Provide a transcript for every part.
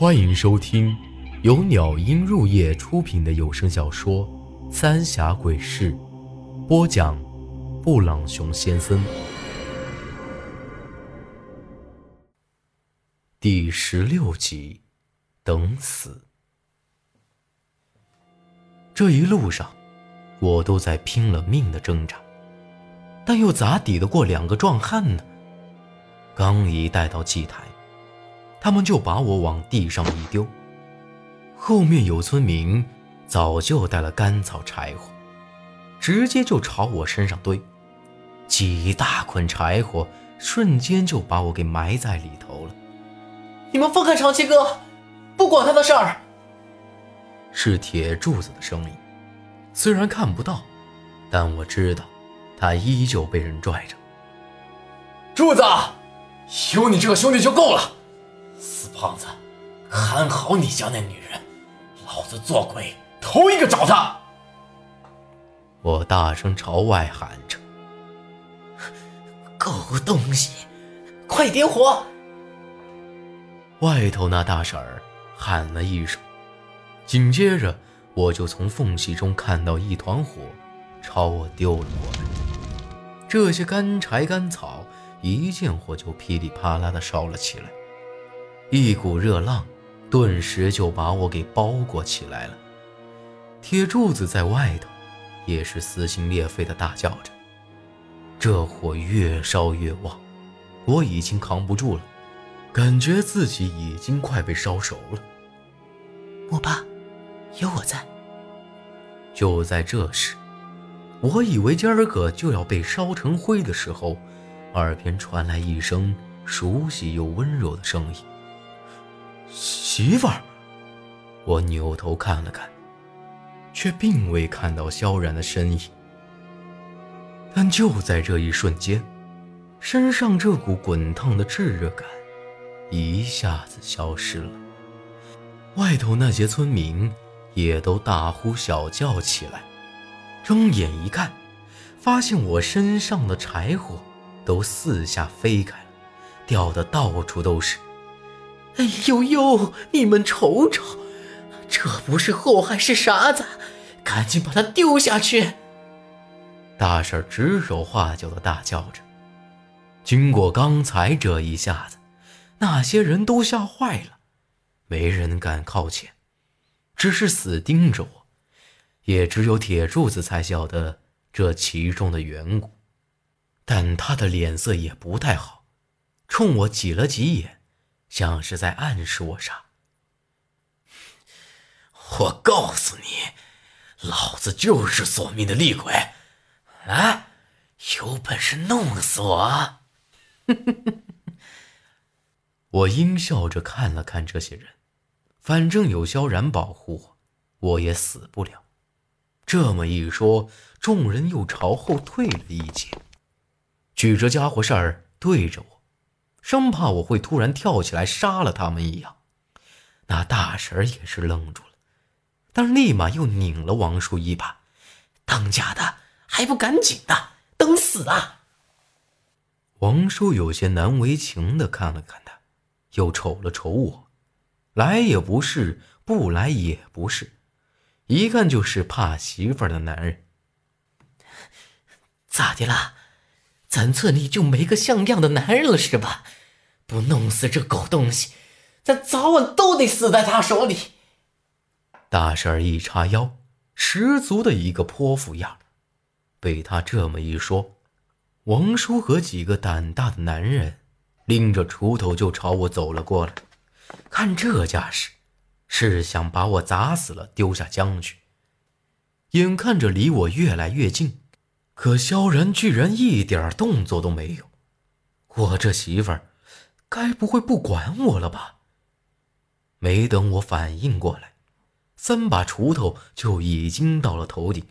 欢迎收听由鸟音入夜出品的有声小说《三峡鬼事》，播讲：布朗熊先生。第十六集，等死。这一路上，我都在拼了命的挣扎，但又咋抵得过两个壮汉呢？刚一带到祭台。他们就把我往地上一丢，后面有村民早就带了干草柴火，直接就朝我身上堆，几大捆柴火瞬间就把我给埋在里头了。你们放开长七哥，不管他的事儿。是铁柱子的声音，虽然看不到，但我知道，他依旧被人拽着。柱子，有你这个兄弟就够了。死胖子，看好你家那女人，老子做鬼头一个找她！我大声朝外喊着：“狗东西，快点火！”外头那大婶儿喊了一声，紧接着我就从缝隙中看到一团火朝我丢了过来。这些干柴干草一见火就噼里啪啦的烧了起来。一股热浪，顿时就把我给包裹起来了。铁柱子在外头，也是撕心裂肺的大叫着。这火越烧越旺，我已经扛不住了，感觉自己已经快被烧熟了。莫爸，有我在。就在这时，我以为今儿个就要被烧成灰的时候，耳边传来一声熟悉又温柔的声音。媳妇儿，我扭头看了看，却并未看到萧然的身影。但就在这一瞬间，身上这股滚烫的炙热感一下子消失了。外头那些村民也都大呼小叫起来，睁眼一看，发现我身上的柴火都四下飞开了，掉的到处都是。哎呦呦！你们瞅瞅，这不是祸害是啥子？赶紧把它丢下去！大婶指手画脚的大叫着。经过刚才这一下子，那些人都吓坏了，没人敢靠前，只是死盯着我。也只有铁柱子才晓得这其中的缘故，但他的脸色也不太好，冲我挤了挤眼。像是在暗示我啥？我告诉你，老子就是索命的厉鬼！来，有本事弄死我！我阴笑着看了看这些人，反正有萧然保护我，我也死不了。这么一说，众人又朝后退了一截，举着家伙事儿对着我。生怕我会突然跳起来杀了他们一样，那大婶也是愣住了，但立马又拧了王叔一把：“当家的还不赶紧的，等死啊！”王叔有些难为情的看了看他，又瞅了瞅我，来也不是，不来也不是，一看就是怕媳妇的男人。咋的啦？咱村里就没个像样的男人了是吧？不弄死这狗东西，咱早晚都得死在他手里。大婶儿一叉腰，十足的一个泼妇样被他这么一说，王叔和几个胆大的男人拎着锄头就朝我走了过来。看这架势，是想把我砸死了丢下江去。眼看着离我越来越近。可萧然居然一点动作都没有，我这媳妇儿，该不会不管我了吧？没等我反应过来，三把锄头就已经到了头顶。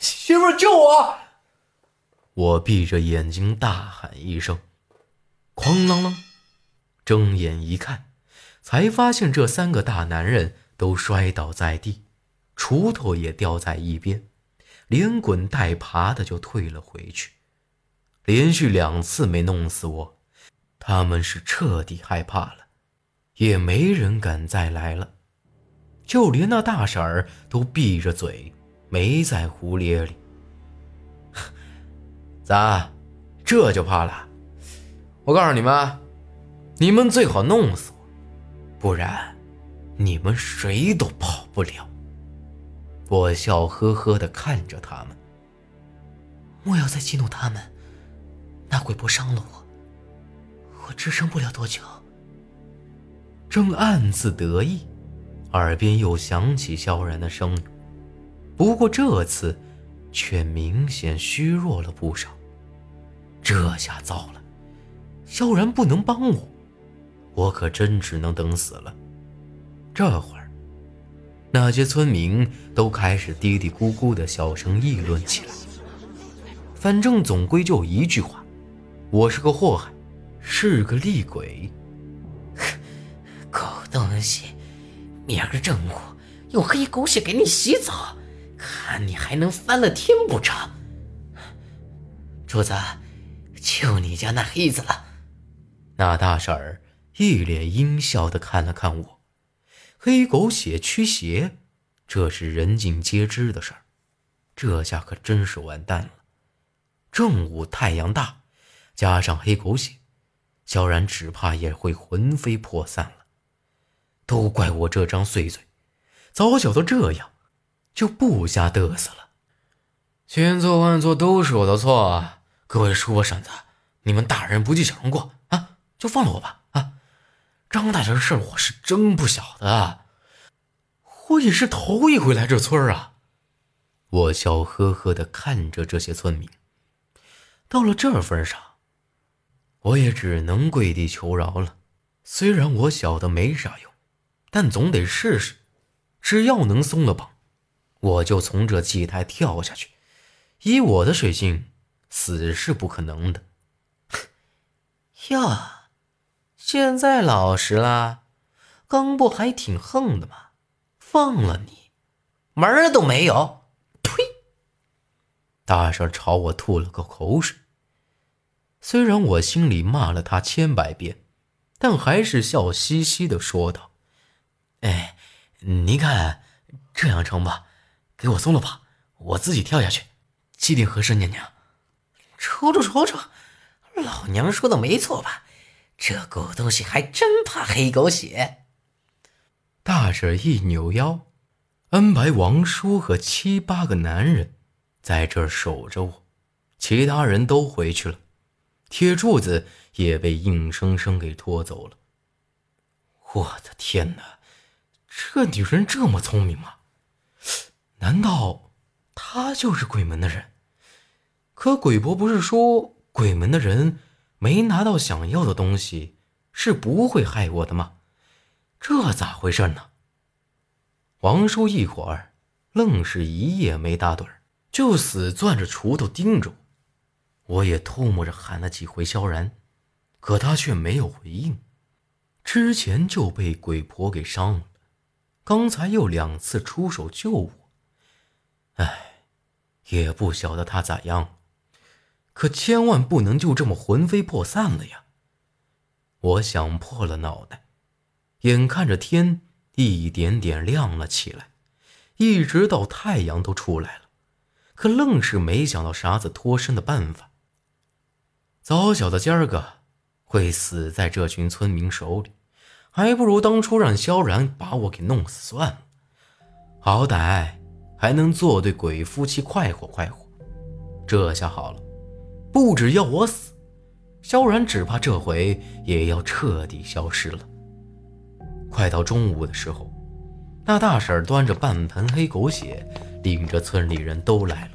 媳妇儿救我！我闭着眼睛大喊一声，哐啷啷，睁眼一看，才发现这三个大男人都摔倒在地，锄头也掉在一边。连滚带爬的就退了回去，连续两次没弄死我，他们是彻底害怕了，也没人敢再来了，就连那大婶儿都闭着嘴，没在胡咧咧。咋，这就怕了？我告诉你们，你们最好弄死我，不然你们谁都跑不了。我笑呵呵的看着他们。莫要再激怒他们，那鬼婆伤了我，我支撑不了多久。正暗自得意，耳边又响起萧然的声音，不过这次却明显虚弱了不少。这下糟了，萧然不能帮我，我可真只能等死了。这会，那些村民都开始嘀嘀咕咕的小声议论起来。反正总归就一句话，我是个祸害，是个厉鬼。狗东西，明儿个正午用黑狗血给你洗澡，看你还能翻了天不成？主子，就你家那黑子了。那大婶儿一脸阴笑的看了看我，黑狗血驱邪，这是人尽皆知的事儿，这下可真是完蛋了。正午太阳大，加上黑狗血，萧然只怕也会魂飞魄散了。都怪我这张碎嘴，早晓得这样，就不瞎嘚瑟了。千错万错都是我的错，各位叔伯婶子，你们大人不计小人过啊，就放了我吧！张大人事我是真不晓得，我也是头一回来这村啊。我笑呵呵的看着这些村民，到了这份上，我也只能跪地求饶了。虽然我晓得没啥用。但总得试试，只要能松了绑，我就从这祭台跳下去。以我的水性，死是不可能的。哟，现在老实了，刚不还挺横的吗？放了你，门儿都没有！呸！大婶朝我吐了个口水。虽然我心里骂了他千百遍，但还是笑嘻嘻的说道。哎，您看这样成吧？给我松了吧，我自己跳下去，气定合适。娘娘，瞅瞅瞅瞅，老娘说的没错吧？这狗东西还真怕黑狗血。大婶一扭腰，安排王叔和七八个男人在这儿守着我，其他人都回去了，铁柱子也被硬生生给拖走了。我的天哪！这女人这么聪明吗？难道她就是鬼门的人？可鬼婆不是说鬼门的人没拿到想要的东西是不会害我的吗？这咋回事呢？王叔一会儿愣是一夜没打盹就死攥着锄头盯着我。我也偷摸着喊了几回萧然，可他却没有回应。之前就被鬼婆给伤了。刚才又两次出手救我，哎，也不晓得他咋样，可千万不能就这么魂飞魄散了呀！我想破了脑袋，眼看着天一点点亮了起来，一直到太阳都出来了，可愣是没想到啥子脱身的办法。早晓得今儿个会死在这群村民手里。还不如当初让萧然把我给弄死算了，好歹还能做对鬼夫妻快活快活。这下好了，不只要我死，萧然只怕这回也要彻底消失了。快到中午的时候，那大婶端着半盆黑狗血，领着村里人都来了，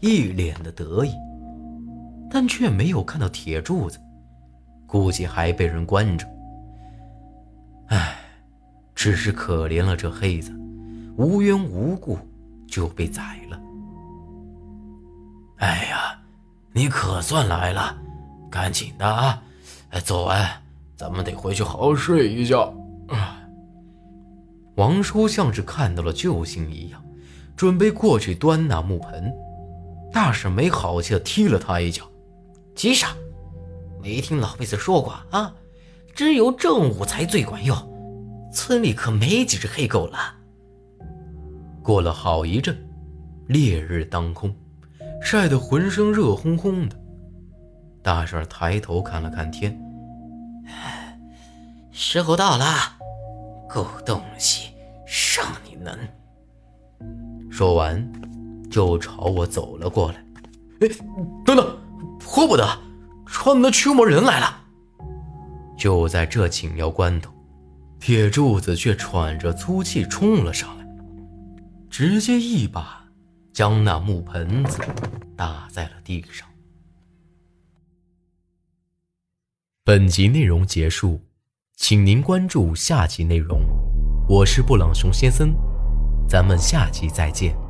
一脸的得意，但却没有看到铁柱子，估计还被人关着。唉，只是可怜了这黑子，无缘无故就被宰了。哎呀，你可算来了，赶紧的啊！哎走完，咱们得回去好好睡一觉。王叔像是看到了救星一样，准备过去端那木盆。大婶没好气的踢了他一脚：“急啥？没听老辈子说过啊？只有正午才最管用。村里可没几只黑狗了。过了好一阵，烈日当空，晒得浑身热烘烘的。大婶抬头看了看天，时候到了，狗东西，让你能！说完，就朝我走了过来。哎，等等，迫不得，穿的驱魔人来了！就在这紧要关头。铁柱子却喘着粗气冲了上来，直接一把将那木盆子打在了地上。本集内容结束，请您关注下集内容。我是布朗熊先生，咱们下集再见。